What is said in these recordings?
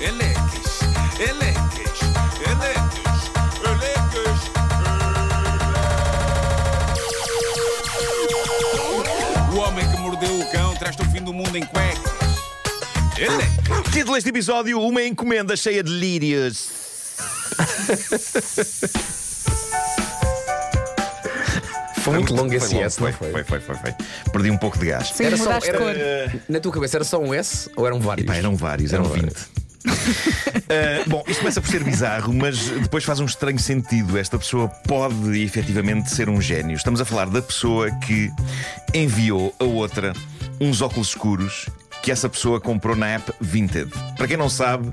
Eleques, eleques, eleques, eleques. O homem que mordeu o cão traz-te o fim do mundo em cuecas. Eleques. Título deste episódio: Uma encomenda cheia de lírios. Foi muito longo esse longo, S, não foi, foi? foi, foi, foi, foi. Perdi um pouco de gás. Sim, Era só, era, cor. na tua cabeça era só um S ou eram vários? Pá, eram vários, eram Eram 20. Uh, bom, isto começa por ser bizarro, mas depois faz um estranho sentido. Esta pessoa pode efetivamente ser um gênio. Estamos a falar da pessoa que enviou a outra uns óculos escuros que essa pessoa comprou na app Vinted. Para quem não sabe,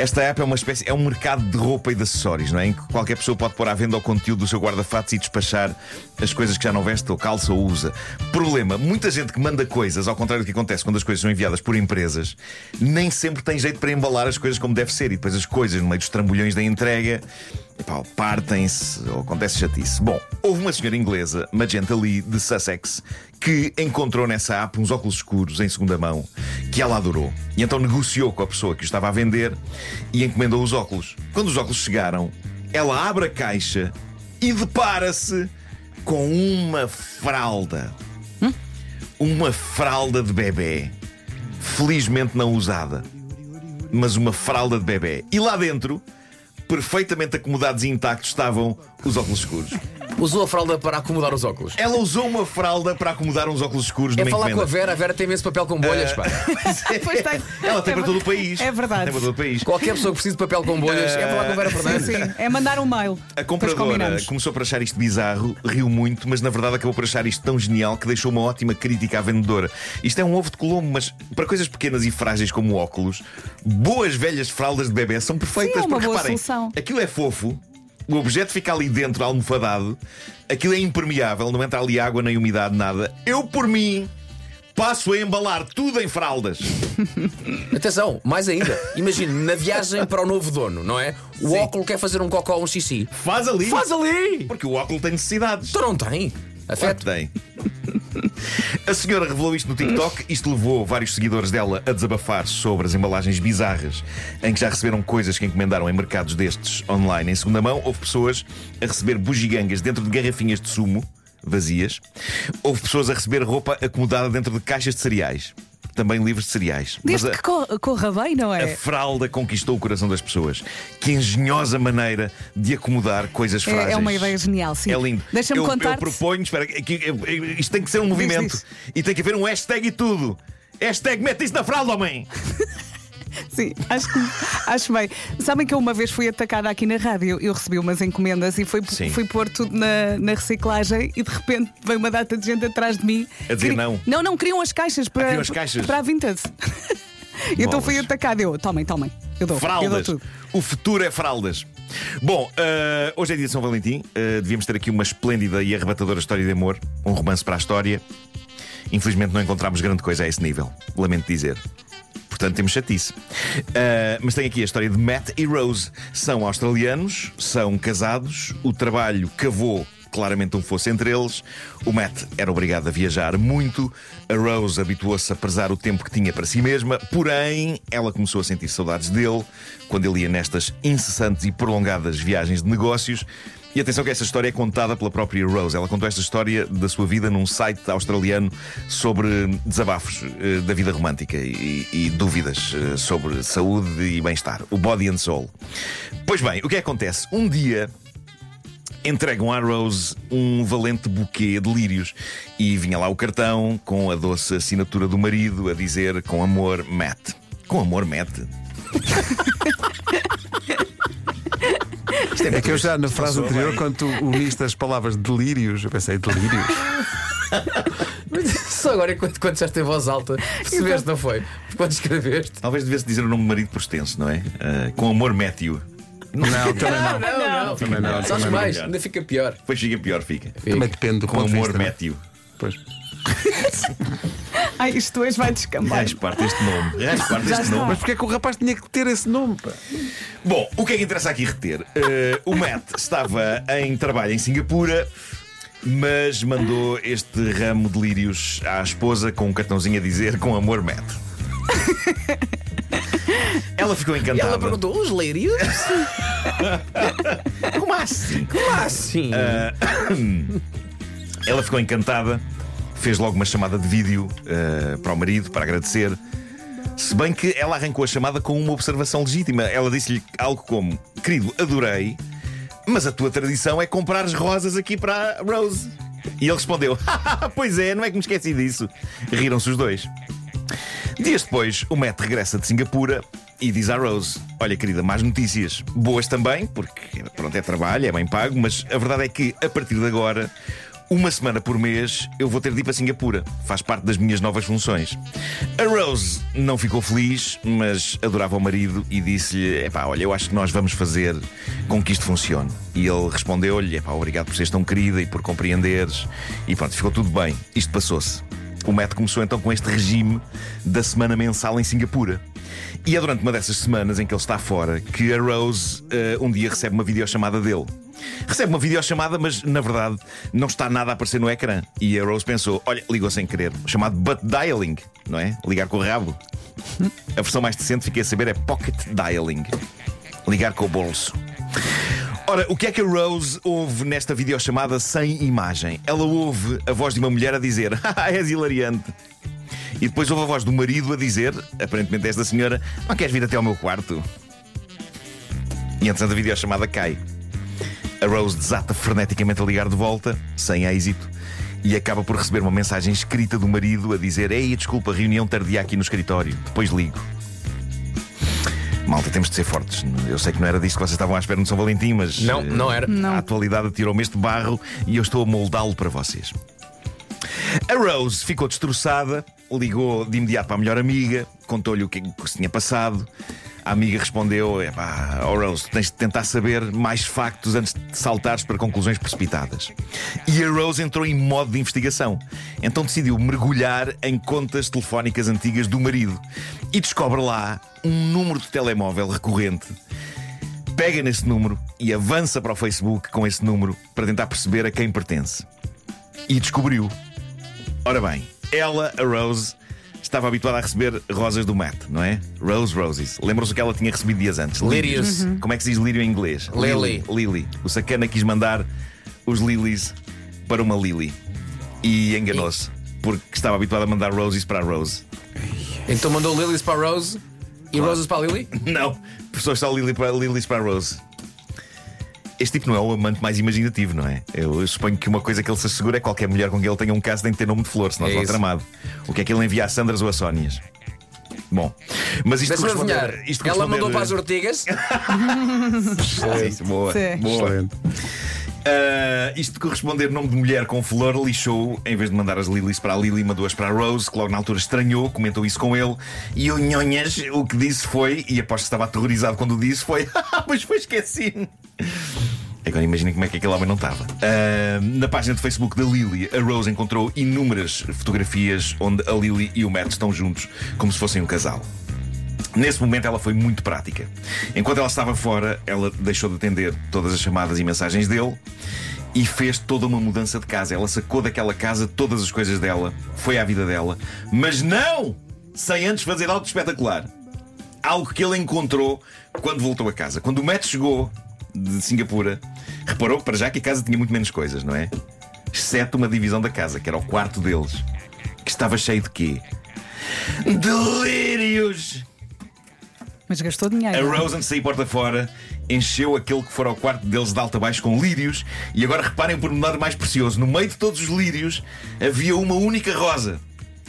esta app é uma espécie, é um mercado de roupa e de acessórios, não é? Em que qualquer pessoa pode pôr à venda o conteúdo do seu guarda-fatos e despachar as coisas que já não veste ou calça ou usa. Problema: muita gente que manda coisas, ao contrário do que acontece quando as coisas são enviadas por empresas, nem sempre tem jeito para embalar as coisas como deve ser. E depois as coisas, no meio dos trambolhões da entrega, epá, partem-se ou acontece chatice. Bom, houve uma senhora inglesa, Magenta Lee, de Sussex, que encontrou nessa app uns óculos escuros em segunda mão que ela adorou. E então negociou com a pessoa que os estava a vender e encomendou os óculos. Quando os óculos chegaram, ela abre a caixa e depara-se com uma fralda. Uma fralda de bebê. Felizmente não usada. Mas uma fralda de bebê. E lá dentro, perfeitamente acomodados e intactos, estavam os óculos escuros. Usou a fralda para acomodar os óculos. Ela usou uma fralda para acomodar uns óculos escuros É numa falar com a. Vera, a Vera tem imenso papel com bolhas, pá. Pois tem. Ela tem É para todo o país. É verdade. Tem para todo o país. Qualquer pessoa que precise de papel com bolhas é falar com a Vera Fernandes. Sim, é mandar um mail. A compradora começou por achar isto bizarro, riu muito, mas na verdade acabou por achar isto tão genial que deixou uma ótima crítica à vendedora. Isto é um ovo de colombo, mas para coisas pequenas e frágeis como óculos, boas velhas fraldas de bebê são perfeitas. Sim, é uma porque boa reparem, solução. aquilo é fofo, o objeto fica ali dentro, almofadado, aquilo é impermeável, não entra ali água nem umidade, nada. Eu, por mim. Passo a embalar tudo em fraldas. Atenção, mais ainda. Imagine, na viagem para o novo dono, não é? O Sim. óculo quer fazer um cocó ou um xixi. Faz ali. Faz ali! Porque o óculo tem necessidades. Tu não tem. Claro Afeto. que tem. A senhora revelou isto no TikTok. Isto levou vários seguidores dela a desabafar sobre as embalagens bizarras em que já receberam coisas que encomendaram em mercados destes online em segunda mão. Houve pessoas a receber bugigangas dentro de garrafinhas de sumo vazias. Houve pessoas a receber roupa acomodada dentro de caixas de cereais. Também livros de cereais. Mas Desde a- que co- corra bem, não a é? fralda conquistou o coração das pessoas. Que engenhosa maneira de acomodar coisas É- frágeis. é uma ideia genial, sim. É lindo. Deixa-me eu, contar-te- Eu proponho, espera, que, que- isto tem que ser um movimento. diz. E tem que haver um hashtag e tudo. Hashtag mete isso na fralda, homem! Sim, acho, que, acho bem. Sabem que eu uma vez fui atacada aqui na rádio. Eu recebi umas encomendas e fui, Sim. fui pôr tudo na, na reciclagem e de repente veio uma data de gente atrás de mim. A dizer não. Não, não, queriam as caixas para, queriam as caixas? para a Vinted. E então fui atacada. Eu, tomem, tomem. Eu dou, eu dou Fraldas. tudo. O futuro é fraldas. Bom, eh, hoje é dia de São Valentim. Eh, devíamos ter aqui uma esplêndida e arrebatadora história de amor. Um romance para a história. Infelizmente não encontramos grande coisa a esse nível. Lamento dizer. Portanto, temos chatice. Eh, mas tem aqui a história de Matt e Rose. São australianos, são casados, o trabalho cavou claramente um fosse entre eles. O Matt era obrigado a viajar muito, a Rose habituou-se a prezar o tempo que tinha para si mesma, porém, ela começou a sentir saudades dele quando ele ia nestas incessantes e prolongadas viagens de negócios. E atenção que esta história é contada pela própria Rose. Ela contou esta história da sua vida num site australiano sobre desabafos eh, da vida romântica e, e dúvidas eh, sobre saúde e bem-estar. O Body and Soul. Pois bem, o que é acontece? Um dia entregam à Rose um valente buquê de lírios e vinha lá o cartão com a doce assinatura do marido a dizer com amor Matt. Com amor Matt. Isto É que eu já na frase anterior, bem. quando tu uniste as palavras delírios, eu pensei delírios. Só agora, enquanto, quando disseste em voz alta, percebeste, não foi? Quando escreveste. Talvez devesse dizer o nome do marido por extenso, não é? Ah, com amor Matthew. Não, também não. Não, não. Também não. Sabes também mais? não. Ainda fica pior. Depois fica pior, fica. Também depende do Com amor né? Matthew. Pois. Ai, isto hoje vai descambar. Raiz parte este nome. Raiz parte Já este está. nome. Mas porquê é que o rapaz tinha que ter esse nome? pá? Bom, o que é que interessa aqui reter? Eh, o Matt estava em trabalho em Singapura, mas mandou este ramo de lírios à esposa com um cartãozinho a dizer com amor Matt. Ela ficou E encantada. ela perguntou: os lírios? Como assim? Como assim? Ela ficou encantada, fez logo uma chamada de vídeo eh, para o marido para agradecer. Se bem que ela arrancou a chamada com uma observação legítima. Ela disse-lhe algo como: Querido, adorei, mas a tua tradição é comprar as rosas aqui para a Rose. E ele respondeu: Pois é, não é que me esqueci disso. Riram-se os dois. Dias depois, o Matt regressa de Singapura e diz à Rose: Olha, querida, más notícias. Boas também, porque pronto, é trabalho, é bem pago, mas a verdade é que a partir de agora, uma semana por mês, eu vou ter de ir para Singapura. Faz parte das minhas novas funções. A Rose não ficou feliz, mas adorava o marido e disse-lhe: Epá, olha, eu acho que nós vamos fazer com que isto funcione. E ele respondeu-lhe: Epá, obrigado por seres tão querida e por compreenderes. E pronto, ficou tudo bem. Isto passou-se. O Matt começou então com este regime da semana mensal em Singapura. E é durante uma dessas semanas em que ele está fora que a Rose eh, um dia recebe uma videochamada dele. Recebe uma videochamada, mas na verdade não está nada a aparecer no ecrã. E a Rose pensou: olha, ligou sem querer. Chamado butt dialing, não é? Ligar com o rabo. A versão mais decente, fiquei a saber, é pocket dialing. Ligar com o bolso. Ora, o que é que a Rose ouve nesta videochamada sem imagem? Ela ouve a voz de uma mulher a dizer: Ah, és hilariante. E depois ouve a voz do marido a dizer, aparentemente esta senhora, não queres vir até ao meu quarto? E entretanto a videochamada cai. A Rose desata freneticamente a ligar de volta, sem êxito, e acaba por receber uma mensagem escrita do marido a dizer: Ei, desculpa, reunião tardia aqui no escritório, depois ligo. Malta, temos de ser fortes. Eu sei que não era disto que vocês estavam à espera no São Valentim, mas. Não, eh, não era. Não. A atualidade tirou-me este barro e eu estou a moldá-lo para vocês. A Rose ficou destroçada, ligou de imediato para a melhor amiga, contou-lhe o que, o que se tinha passado. A amiga respondeu: Epá, oh Rose, tens de tentar saber mais factos antes de saltares para conclusões precipitadas. E a Rose entrou em modo de investigação. Então decidiu mergulhar em contas telefónicas antigas do marido e descobre lá um número de telemóvel recorrente pega nesse número e avança para o Facebook com esse número para tentar perceber a quem pertence. E descobriu. Ora bem, ela, a Rose, estava habituada a receber rosas do Matt, não é? Rose Roses. Lembram-se o que ela tinha recebido dias antes? Lírios. Uhum. Como é que se diz lírio em inglês? Lily. Lily. O sacana quis mandar os lilies para uma Lily. E enganou-se. Porque estava habituado a mandar roses para a Rose. Então mandou lilies para a Rose e roses para a Lily? Não, pessoas só Lily para, lilies para a Rose. Este tipo não é o amante mais imaginativo, não é? Eu, eu suponho que uma coisa que ele se assegura é que qualquer mulher com quem ele tenha um caso tem que ter nome de flor, senão É está tramado. O que é que ele envia a Sandras ou a Sónias? Bom, mas isto Deixa-me adivinhar. isto Ela mandou para as ortigas. Boa, Sim. boa. Excelente. Ah, isto de corresponder nome de mulher com flor lixou, em vez de mandar as lilies para a Lily, mandou-as para a Rose, que logo na altura estranhou, comentou isso com ele. E o Nhonhas o que disse foi, e aposto que estava aterrorizado quando o disse, foi: Mas foi esqueci-me. Agora imaginem como é que aquele homem não estava. Ah, na página de Facebook da Lily, a Rose encontrou inúmeras fotografias onde a Lily e o Matt estão juntos, como se fossem um casal. Nesse momento ela foi muito prática. Enquanto ela estava fora, ela deixou de atender todas as chamadas e mensagens dele e fez toda uma mudança de casa. Ela sacou daquela casa todas as coisas dela, foi à vida dela, mas não sem antes fazer algo espetacular. Algo que ele encontrou quando voltou a casa. Quando o Matt chegou de Singapura, reparou para já que a casa tinha muito menos coisas, não é? Exceto uma divisão da casa, que era o quarto deles, que estava cheio de quê? Delírios! Mas gastou A dinheiro. Rose, antes de sair porta fora, encheu aquele que fora ao quarto deles de alto a baixo com lírios. E agora reparem o pormenor mais precioso: no meio de todos os lírios havia uma única rosa.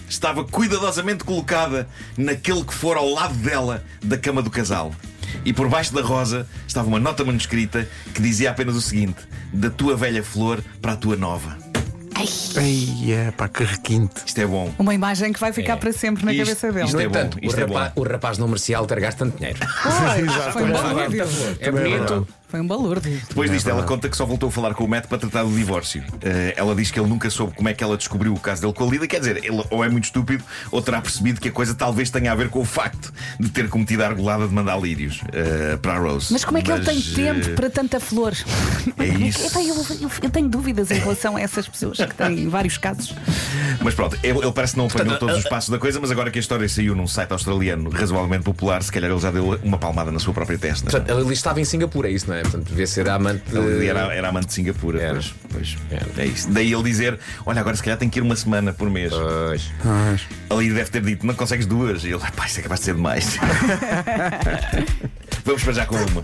Estava cuidadosamente colocada naquele que fora ao lado dela da cama do casal. E por baixo da rosa estava uma nota manuscrita que dizia apenas o seguinte: Da tua velha flor para a tua nova. Ai, é pá, que requinte. Isto é bom. Uma imagem que vai ficar É. para sempre na Isto- cabeça dele. isto No é bom, entanto, isto o, é rapaz, bom. o rapaz não merecia ter gasto tanto dinheiro. Pois, foi um bom vídeo. É bonito, Foi um balúrdio. Depois disto, ela conta que só voltou a falar com o Matt para tratar do divórcio. Eh, ela diz que ele nunca soube como é que ela descobriu o caso dele com a Lida. Quer dizer, ele ou é muito estúpido ou terá percebido que a coisa talvez tenha a ver com o facto de ter cometido a argolada de mandar lírios eh, para a Rose. Mas como é que ele tem Mas, tempo eh, para tanta flor? É isso. Eu, eu- eu tenho dúvidas em relação a essas pessoas que têm vários casos. Mas pronto, ele, ele parece que não apanhou todos os passos da coisa, mas agora que a história saiu num site australiano razoavelmente popular, se calhar ele já deu uma palmada na sua própria testa. Portanto, ela estava em Singapura, é isso, não é? Portanto, devia ser a amante. Ele era, era amante de Singapura, Era. pois, pois. Era. É isso. Daí ele dizer: Olha, agora se calhar tem que ir uma semana por mês. Pois. Ali deve ter dito: Não consegues duas. E ele: Pá, isso é capaz de ser demais. Vamos para já com uma.